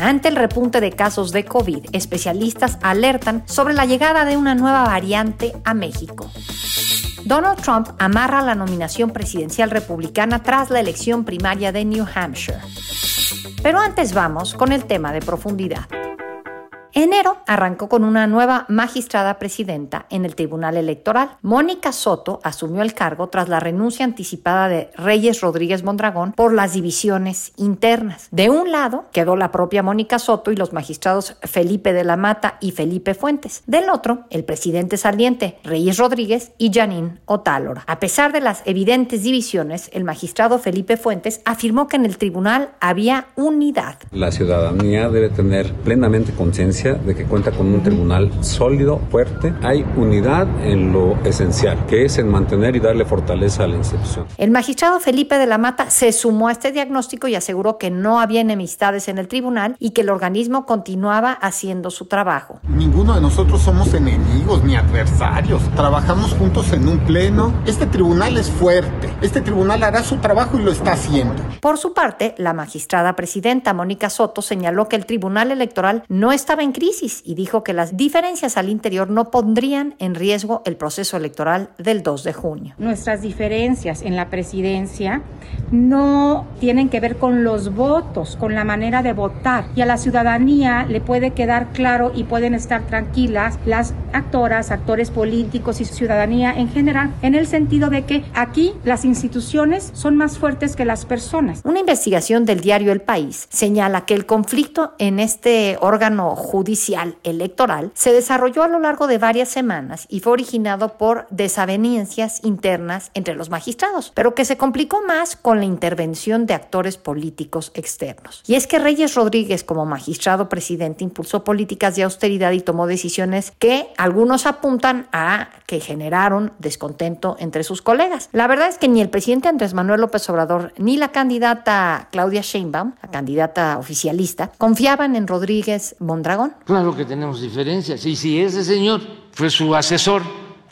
Ante el repunte de casos de COVID, especialistas alertan sobre la llegada de una nueva variante a México. Donald Trump amarra la nominación presidencial republicana tras la elección primaria de New Hampshire. Pero antes vamos con el tema de profundidad. Enero arrancó con una nueva magistrada presidenta en el Tribunal Electoral. Mónica Soto asumió el cargo tras la renuncia anticipada de Reyes Rodríguez Mondragón por las divisiones internas. De un lado quedó la propia Mónica Soto y los magistrados Felipe de la Mata y Felipe Fuentes. Del otro, el presidente saliente Reyes Rodríguez y Janine Otálora. A pesar de las evidentes divisiones, el magistrado Felipe Fuentes afirmó que en el tribunal había unidad. La ciudadanía debe tener plenamente conciencia de que cuenta con un tribunal sólido, fuerte. Hay unidad en lo esencial, que es en mantener y darle fortaleza a la institución. El magistrado Felipe de la Mata se sumó a este diagnóstico y aseguró que no había enemistades en el tribunal y que el organismo continuaba haciendo su trabajo. Ninguno de nosotros somos enemigos ni adversarios. Trabajamos juntos en un pleno. Este tribunal es fuerte. Este tribunal hará su trabajo y lo está haciendo. Por su parte, la magistrada presidenta Mónica Soto señaló que el tribunal electoral no estaba en crisis y dijo que las diferencias al interior no pondrían en riesgo el proceso electoral del 2 de junio. Nuestras diferencias en la presidencia no tienen que ver con los votos, con la manera de votar. Y a la ciudadanía le puede quedar claro y pueden estar tranquilas las actoras, actores políticos y ciudadanía en general, en el sentido de que aquí las instituciones son más fuertes que las personas. Una investigación del diario El País señala que el conflicto en este órgano judicial electoral se desarrolló a lo largo de varias semanas y fue originado por desavenencias internas entre los magistrados, pero que se complicó más con la intervención de actores políticos externos. Y es que Reyes Rodríguez, como magistrado presidente, impulsó políticas de austeridad y tomó decisiones que algunos apuntan a que generaron descontento entre sus colegas. La verdad es que ni el presidente Andrés Manuel López Obrador ni la candidata Claudia Sheinbaum, la candidata oficialista, confiaban en Rodríguez Mondragón. Claro que tenemos diferencias. Y si ese señor fue su asesor,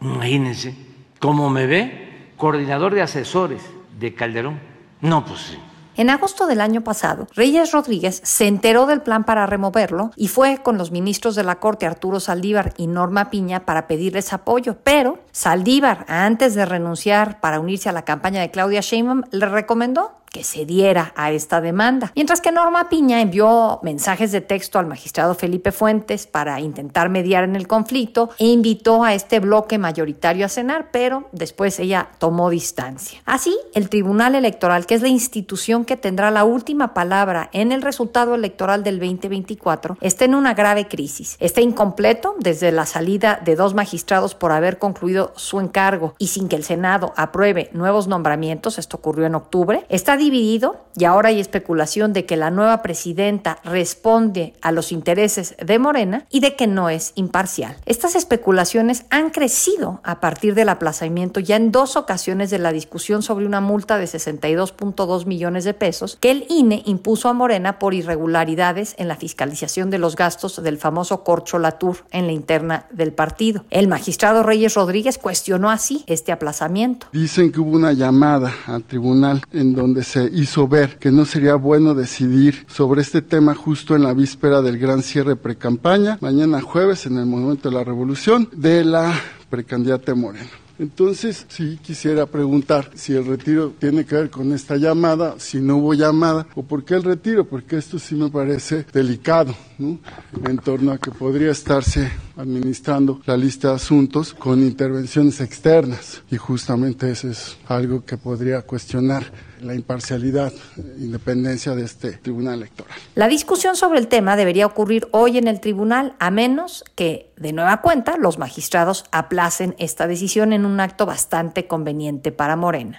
imagínense cómo me ve, coordinador de asesores de Calderón no, pues sí. En agosto del año pasado, Reyes Rodríguez se enteró del plan para removerlo y fue con los ministros de la Corte Arturo Saldívar y Norma Piña para pedirles apoyo, pero Saldívar, antes de renunciar para unirse a la campaña de Claudia Sheinbaum, le recomendó que se diera a esta demanda. Mientras que Norma Piña envió mensajes de texto al magistrado Felipe Fuentes para intentar mediar en el conflicto e invitó a este bloque mayoritario a cenar, pero después ella tomó distancia. Así, el Tribunal Electoral, que es la institución que tendrá la última palabra en el resultado electoral del 2024, está en una grave crisis. Está incompleto desde la salida de dos magistrados por haber concluido su encargo y sin que el Senado apruebe nuevos nombramientos, esto ocurrió en octubre, está dividido y ahora hay especulación de que la nueva presidenta responde a los intereses de Morena y de que no es imparcial. Estas especulaciones han crecido a partir del aplazamiento ya en dos ocasiones de la discusión sobre una multa de 62.2 millones de pesos que el INE impuso a Morena por irregularidades en la fiscalización de los gastos del famoso Corcho Latour en la interna del partido. El magistrado Reyes Rodríguez cuestionó así este aplazamiento. Dicen que hubo una llamada al tribunal en donde se hizo ver que no sería bueno decidir sobre este tema justo en la víspera del gran cierre precampaña, mañana jueves en el Monumento de la Revolución, de la precandidata Moreno. Entonces, sí quisiera preguntar si el retiro tiene que ver con esta llamada, si no hubo llamada, o por qué el retiro, porque esto sí me parece delicado, ¿no? En torno a que podría estarse administrando la lista de asuntos con intervenciones externas, y justamente eso es algo que podría cuestionar la imparcialidad, independencia de este tribunal electoral. La discusión sobre el tema debería ocurrir hoy en el tribunal, a menos que, de nueva cuenta, los magistrados aplacen esta decisión en un acto bastante conveniente para Morena.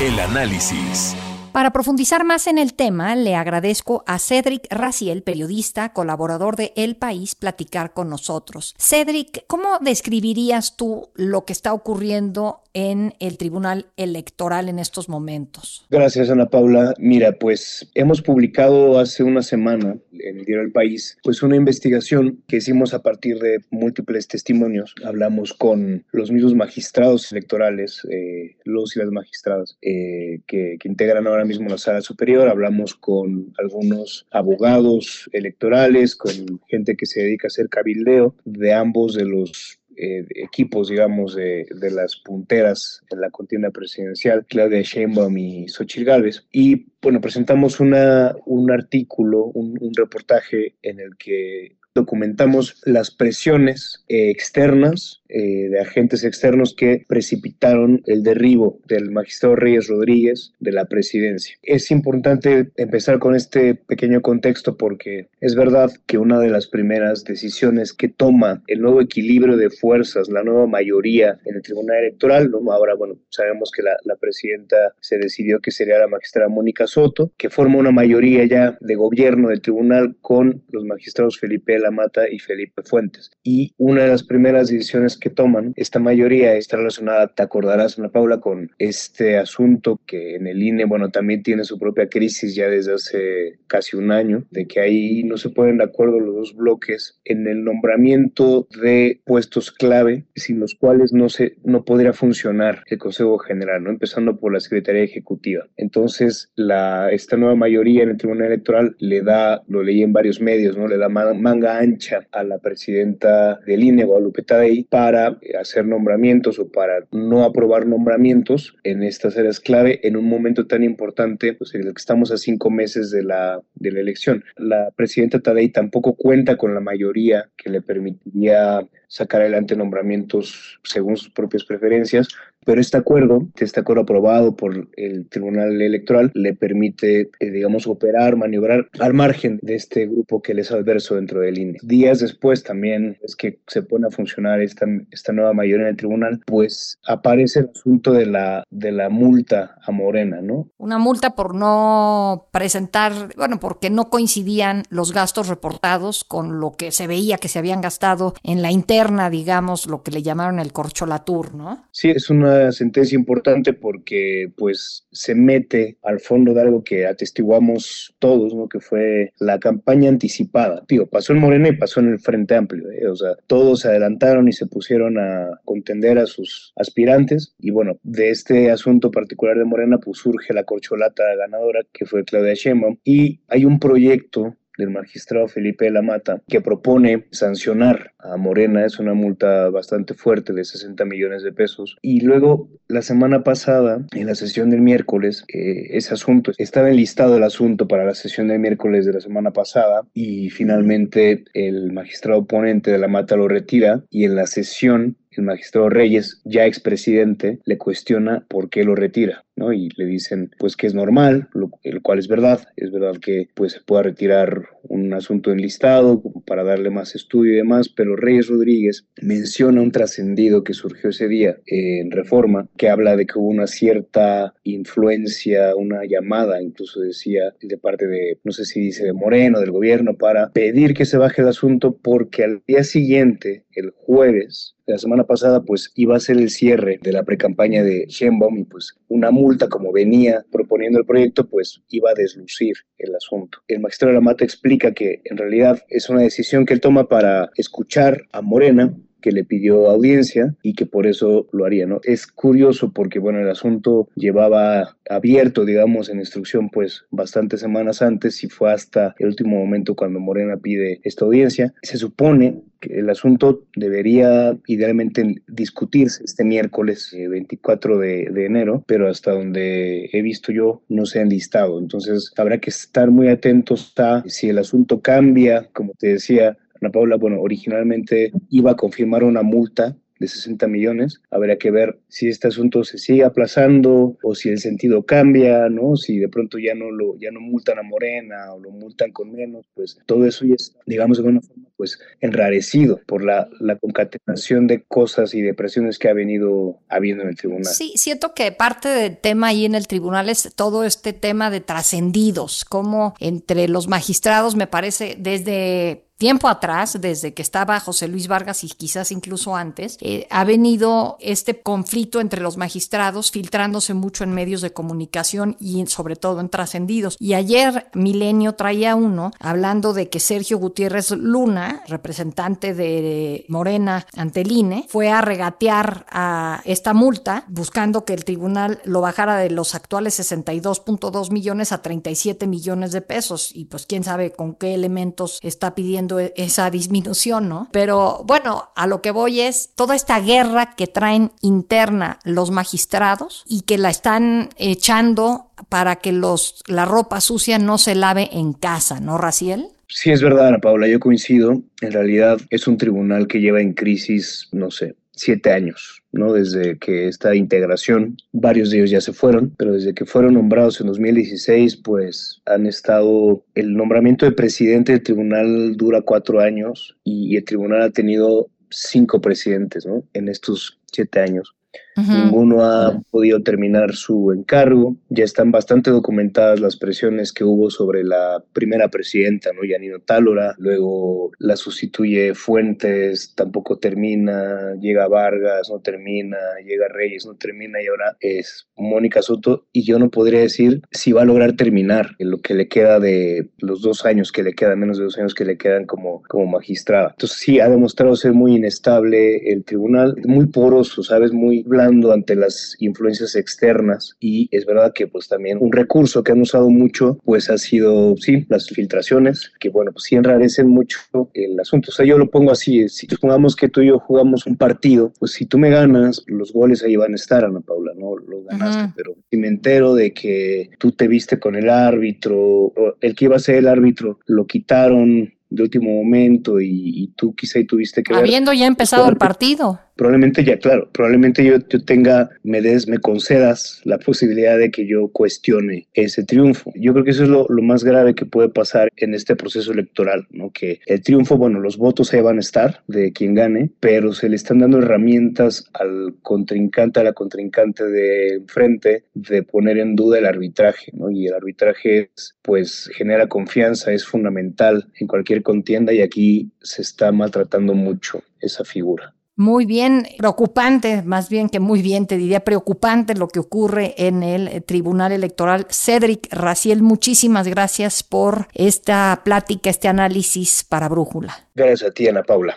El análisis. Para profundizar más en el tema, le agradezco a Cedric Raciel, periodista, colaborador de El País, platicar con nosotros. Cedric, ¿cómo describirías tú lo que está ocurriendo en el Tribunal Electoral en estos momentos? Gracias, Ana Paula. Mira, pues hemos publicado hace una semana en el diario El País, pues una investigación que hicimos a partir de múltiples testimonios. Hablamos con los mismos magistrados electorales, eh, los y las magistradas eh, que, que integran ahora mismo la sala superior. Hablamos con algunos abogados electorales, con gente que se dedica a hacer cabildeo de ambos de los eh, equipos, digamos, de, de, las punteras en la contienda presidencial, Claudia Sheinbaum y Xochitl Gálvez. Y, bueno, presentamos una, un artículo, un reportaje en el que documentamos las presiones eh, externas eh, de agentes externos que precipitaron el derribo del magistrado Reyes Rodríguez de la presidencia. Es importante empezar con este pequeño contexto porque es verdad que una de las primeras decisiones que toma el nuevo equilibrio de fuerzas, la nueva mayoría en el Tribunal Electoral, ahora bueno, sabemos que la, la presidenta se decidió que sería la magistrada Mónica Soto, que forma una mayoría ya de gobierno del tribunal con los magistrados Felipe Mata y Felipe Fuentes. Y una de las primeras decisiones que toman, esta mayoría está relacionada, te acordarás, Ana Paula, con este asunto que en el INE, bueno, también tiene su propia crisis ya desde hace casi un año, de que ahí no se ponen de acuerdo los dos bloques en el nombramiento de puestos clave, sin los cuales no, se, no podría funcionar el Consejo General, ¿no? empezando por la Secretaría Ejecutiva. Entonces, la, esta nueva mayoría en el Tribunal Electoral le da, lo leí en varios medios, ¿no? le da manga ancha a la presidenta del INE, Guadalupe Tadei, para hacer nombramientos o para no aprobar nombramientos en estas áreas clave en un momento tan importante, pues en el que estamos a cinco meses de la, de la elección. La presidenta Tadei tampoco cuenta con la mayoría que le permitiría sacar adelante nombramientos según sus propias preferencias, pero este acuerdo, este acuerdo aprobado por el Tribunal Electoral, le permite, eh, digamos, operar, maniobrar al margen de este grupo que les es adverso dentro del INE. Días después también es que se pone a funcionar esta, esta nueva mayoría en el tribunal, pues aparece el asunto de la, de la multa a Morena, ¿no? Una multa por no presentar, bueno, porque no coincidían los gastos reportados con lo que se veía que se habían gastado en la interna, digamos, lo que le llamaron el corcholatur, ¿no? Sí, es una sentencia importante porque pues se mete al fondo de algo que atestiguamos todos, ¿no? que fue la campaña anticipada. Digo, pasó en Morena y pasó en el Frente Amplio, ¿eh? o sea, todos se adelantaron y se pusieron a contender a sus aspirantes y bueno, de este asunto particular de Morena pues surge la corcholata ganadora que fue Claudia Sheinbaum y hay un proyecto del magistrado Felipe de la Mata, que propone sancionar a Morena, es una multa bastante fuerte de 60 millones de pesos. Y luego, la semana pasada, en la sesión del miércoles, eh, ese asunto, estaba enlistado el asunto para la sesión del miércoles de la semana pasada y finalmente el magistrado ponente de la Mata lo retira y en la sesión el magistrado Reyes, ya expresidente, le cuestiona por qué lo retira. ¿no? Y le dicen pues que es normal, lo, el cual es verdad, es verdad que pues se pueda retirar un asunto enlistado para darle más estudio y demás, pero Reyes Rodríguez menciona un trascendido que surgió ese día en Reforma, que habla de que hubo una cierta influencia, una llamada, incluso decía, de parte de, no sé si dice de Moreno, del gobierno, para pedir que se baje el asunto porque al día siguiente, el jueves, la semana pasada, pues iba a ser el cierre de la precampaña de Sheinbaum y pues una multa como venía proponiendo el proyecto, pues iba a deslucir el asunto. El magistrado de la Mata explica que en realidad es una decisión que él toma para escuchar a Morena que le pidió audiencia y que por eso lo haría, ¿no? Es curioso porque, bueno, el asunto llevaba abierto, digamos, en instrucción, pues bastantes semanas antes y fue hasta el último momento cuando Morena pide esta audiencia. Se supone que el asunto debería idealmente discutirse este miércoles 24 eh, de, de enero, pero hasta donde he visto yo no se han listado. Entonces habrá que estar muy atentos a si el asunto cambia, como te decía, Paula, bueno, originalmente iba a confirmar una multa de 60 millones. Habría que ver si este asunto se sigue aplazando o si el sentido cambia, ¿no? Si de pronto ya no lo ya no multan a Morena o lo multan con menos, pues todo eso ya está, digamos, de alguna forma, pues enrarecido por la, la concatenación de cosas y de presiones que ha venido habiendo en el tribunal. Sí, siento que parte del tema ahí en el tribunal es todo este tema de trascendidos, como entre los magistrados me parece desde tiempo atrás, desde que estaba José Luis Vargas y quizás incluso antes, eh, ha venido este conflicto entre los magistrados filtrándose mucho en medios de comunicación y sobre todo en trascendidos. Y ayer Milenio traía uno hablando de que Sergio Gutiérrez Luna, representante de Morena ante el INE, fue a regatear a esta multa buscando que el tribunal lo bajara de los actuales 62.2 millones a 37 millones de pesos. Y pues quién sabe con qué elementos está pidiendo e-, esa disminución, ¿no? Pero bueno, a lo que voy es toda esta guerra que traen interna los magistrados y que la están echando para que los, la ropa sucia no se lave en casa, ¿no, Raciel? Sí, es verdad, Ana Paula, yo coincido. En realidad es un tribunal que lleva en crisis, no sé, siete años, ¿no? Desde que esta integración, varios de ellos ya se fueron, pero desde que fueron nombrados en 2016, pues han estado, el nombramiento de presidente del tribunal dura cuatro años y el tribunal ha tenido cinco presidentes, ¿no? En estos siete años. Ninguno ha podido terminar su encargo. Ya están bastante documentadas las presiones que hubo sobre la primera presidenta, ¿no? Yanino Tálora. Luego la sustituye Fuentes, tampoco termina. Llega Vargas, no termina. Llega Reyes, no termina. Y ahora es Mónica Soto. Y yo no podría decir si va a lograr terminar en lo que le queda de los dos años que le quedan, menos de dos años que le quedan como, como magistrada. Entonces sí, ha demostrado ser muy inestable el tribunal, muy poroso, ¿sabes? Muy blanco ante las influencias externas y es verdad que pues también un recurso que han usado mucho pues ha sido sí las filtraciones que bueno pues sí enrarecen mucho el asunto. O sea yo lo pongo así si supongamos que tú y yo jugamos un partido pues si tú me ganas los goles ahí van a estar Ana Paula no los ganaste pero si me entero de que tú te viste con el árbitro el que iba a ser el árbitro lo quitaron de último momento y, tú quizá y tuviste que Habiendo ya empezado el partido probablemente ya, claro, probablemente yo, yo tenga, me des, me concedas la posibilidad de que yo cuestione ese triunfo. Yo creo que eso es lo, lo, más grave que puede pasar en este proceso electoral, ¿no? Que el triunfo, bueno, los votos ahí van a estar de quien gane, pero se le están dando herramientas al contrincante, a la contrincante de enfrente de poner en duda el arbitraje, ¿no? Y el arbitraje, pues, genera confianza, es fundamental en cualquier contienda y aquí se está maltratando mucho esa figura. Muy bien, preocupante, más bien que muy bien, te diría preocupante lo que ocurre en el eh, Tribunal Electoral. Cedric Raciel, muchísimas gracias por esta plática, este análisis para Brújula. Gracias a ti, Ana Paula.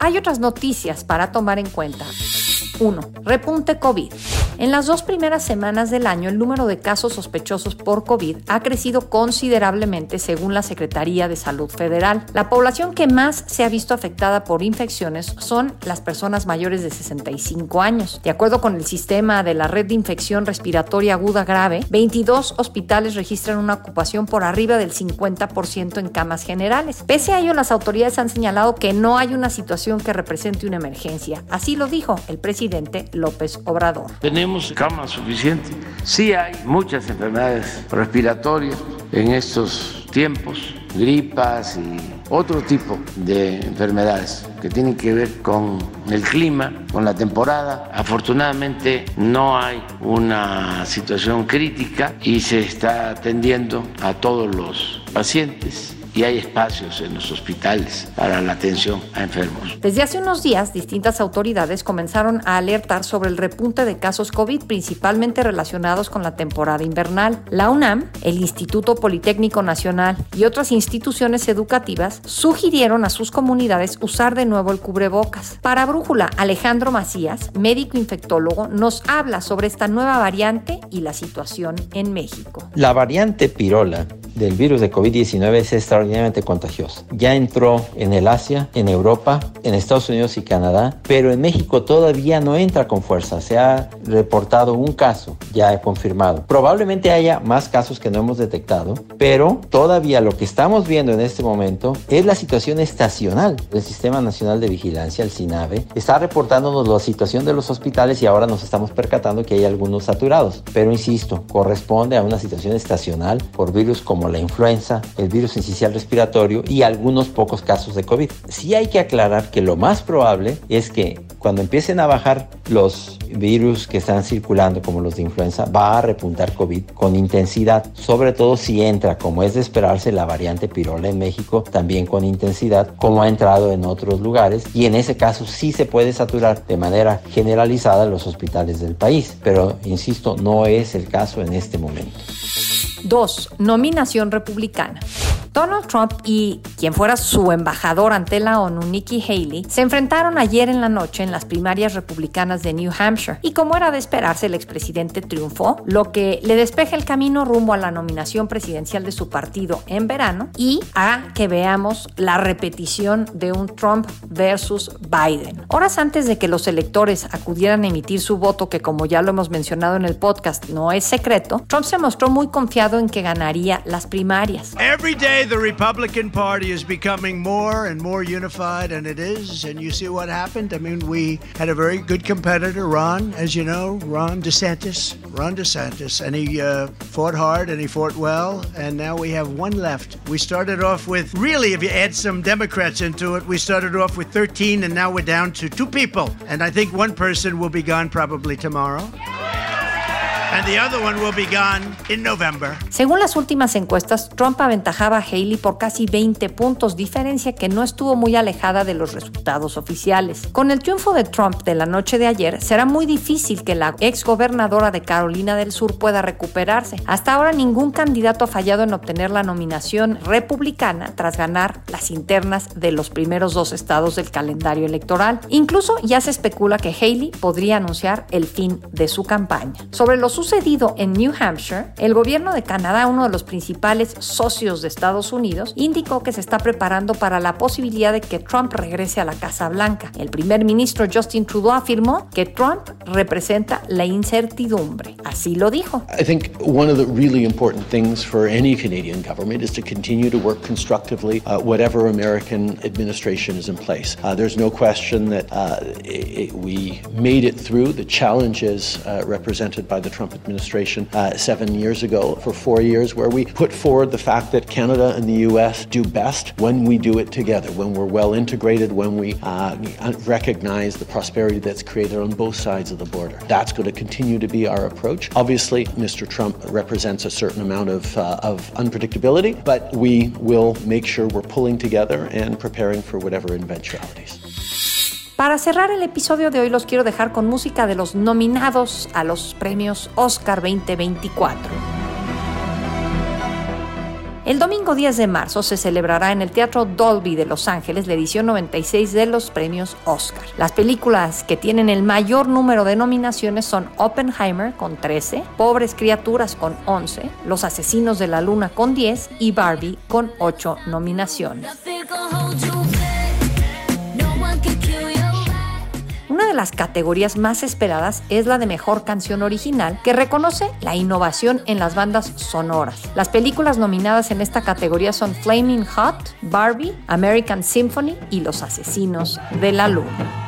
Hay otras noticias para tomar en cuenta. 1. Repunte COVID. En las dos primeras semanas del año, el número de casos sospechosos por COVID ha crecido considerablemente según la Secretaría de Salud Federal. La población que más se ha visto afectada por infecciones son las personas mayores de 65 años. De acuerdo con el sistema de la Red de Infección Respiratoria Aguda Grave, 22 hospitales registran una ocupación por arriba del 50% en camas generales. Pese a ello, las autoridades han señalado que no hay una situación que represente una emergencia. Así lo dijo el presidente López Obrador. Camas suficientes. Sí hay muchas enfermedades respiratorias en estos tiempos, gripas y otro tipo de enfermedades que tienen que ver con el clima, con la temporada. Afortunadamente no hay una situación crítica y se está atendiendo a todos los pacientes y hay espacios en los hospitales para la atención a enfermos. Desde hace unos días, distintas autoridades comenzaron a alertar sobre el repunte de casos COVID, principalmente relacionados con la temporada invernal. La UNAM, el Instituto Politécnico Nacional y otras instituciones educativas sugirieron a sus comunidades usar de nuevo el cubrebocas. Para Brújula, Alejandro Macías, médico infectólogo, nos habla sobre esta nueva variante y la situación en México. La variante pirola del virus de COVID-19 es extraordinariamente contagiosa. Ya entró en el Asia, en Europa, en Estados Unidos y Canadá, pero en México todavía no entra con fuerza. Se ha reportado un caso ya confirmado. Probablemente haya más casos que no hemos detectado, pero todavía lo que estamos viendo en este momento es la situación estacional. El Sistema Nacional de Vigilancia, el SINAVE, está reportándonos la situación de los hospitales y ahora nos estamos percatando que hay algunos saturados. Pero insisto, corresponde a una situación estacional por virus como la influenza, el virus incisional respiratorio y algunos pocos casos de COVID. Sí hay que aclarar que lo más probable es que cuando empiecen a bajar los virus que están circulando como los de influenza, va a repuntar COVID con intensidad, sobre todo si entra, como es de esperarse, la variante pirola en México, también con intensidad, como ha entrado en otros lugares, y en ese caso sí se puede saturar de manera generalizada los hospitales del país, pero insisto, no es el caso en este momento. 2. Nominación republicana. Donald Trump y quien fuera su embajador ante la ONU, Nikki Haley, se enfrentaron ayer en la noche en las primarias republicanas de New Hampshire. Y como era de esperarse, el expresidente triunfó, lo que le despeja el camino rumbo a la nominación presidencial de su partido en verano y a que veamos la repetición de un Trump versus Biden. Horas antes de que los electores acudieran a emitir su voto, que como ya lo hemos mencionado en el podcast, no es secreto, Trump se mostró muy confiado en que ganaría las primarias. The Republican Party is becoming more and more unified, and it is. And you see what happened. I mean, we had a very good competitor, Ron, as you know, Ron DeSantis. Ron DeSantis, and he uh, fought hard and he fought well, and now we have one left. We started off with really, if you add some Democrats into it, we started off with 13, and now we're down to two people. And I think one person will be gone probably tomorrow. And the other one will be gone in November. Según las últimas encuestas, Trump aventajaba a Haley por casi 20 puntos, diferencia que no estuvo muy alejada de los resultados oficiales. Con el triunfo de Trump de la noche de ayer, será muy difícil que la ex gobernadora de Carolina del Sur pueda recuperarse. Hasta ahora ningún candidato ha fallado en obtener la nominación republicana tras ganar las internas de los primeros dos estados del calendario electoral. Incluso ya se especula que Haley podría anunciar el fin de su campaña. Sobre los sucedido en New Hampshire, el gobierno de Canadá, uno de los principales socios de Estados Unidos, indicó que se está preparando para la posibilidad de que Trump regrese a la Casa Blanca. El primer ministro Justin Trudeau afirmó que Trump representa la incertidumbre. Así lo dijo. I think one of the really important things for any Canadian government is to continue to work constructively uh, whatever American administration is in place. Uh, there's no question that uh, it, we made it through the challenges uh, represented by the Trump administration uh, seven years ago for four years, where we put forward the fact that Canada and the U.S. do best when we do it together, when we're well integrated, when we uh, recognize the prosperity that's created on both sides of the border. That's going to continue to be our approach. Obviously, Mr. Trump represents a certain amount of, uh, of unpredictability, but we will make sure we're pulling together and preparing for whatever eventualities. Para cerrar el episodio de hoy los quiero dejar con música de los nominados a los premios Oscar 2024. El domingo 10 de marzo se celebrará en el Teatro Dolby de Los Ángeles la edición 96 de los premios Oscar. Las películas que tienen el mayor número de nominaciones son Oppenheimer con 13, Pobres Criaturas con 11, Los Asesinos de la Luna con 10 y Barbie con 8 nominaciones. Las categorías más esperadas es la de mejor canción original, que reconoce la innovación en las bandas sonoras. Las películas nominadas en esta categoría son Flaming Hot, Barbie, American Symphony y Los Asesinos de la Luna.